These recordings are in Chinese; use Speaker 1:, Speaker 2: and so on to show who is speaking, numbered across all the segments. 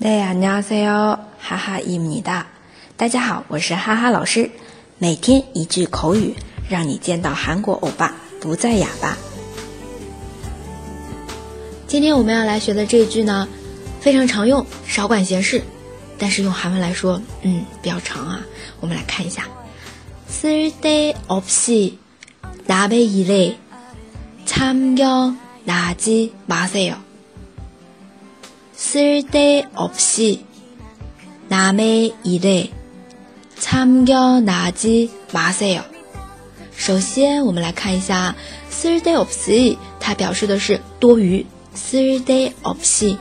Speaker 1: 네 안녕하세요， 哈哈伊米哒。大家好，我是哈哈老师。每天一句口语，让你见到韩国欧巴不再哑巴。今天我们要来学的这一句呢，非常常用，少管闲事。但是用韩文来说，嗯，比较长啊。我们来看一下，쓸데없이남의일에참견하지마세요 쓸데없이 남의 일에 참견하지 마세요. 首先，我们来看一下 쓸데없이 它表示的是多余 쓸데없이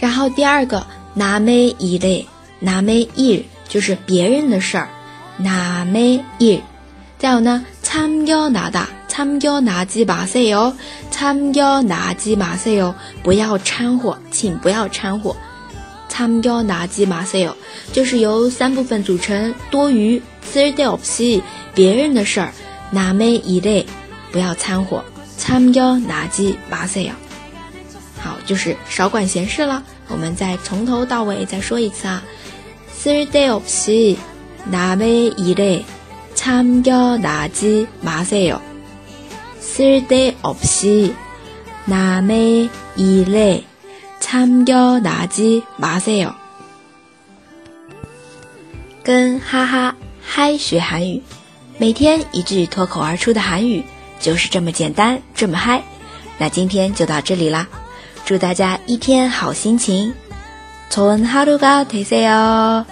Speaker 1: 然后第二个 남의 일에 남의 일 就是别人的事儿 남의 일 再有呢참견하다 参交拿鸡马赛哟，参交拿鸡马赛哟，不要掺和，请不要掺和。参交拿鸡马赛哟，就是由三部分组成，多余。쓸데없이别人的事儿，남의일 에， 不要掺和。参交拿鸡马赛哟，好，就是少管闲事了。我们再从头到尾再说一次啊，쓸데없이남의일 에， 参交拿鸡马赛哟。 쓸데없이 남의 일에 참견하지 마세요. 跟哈哈嗨学韩语，每天一句脱口而出的韩语就是这么简单，这么嗨。那今天就到这里啦，祝大家一天好心情，좋은하루가되세요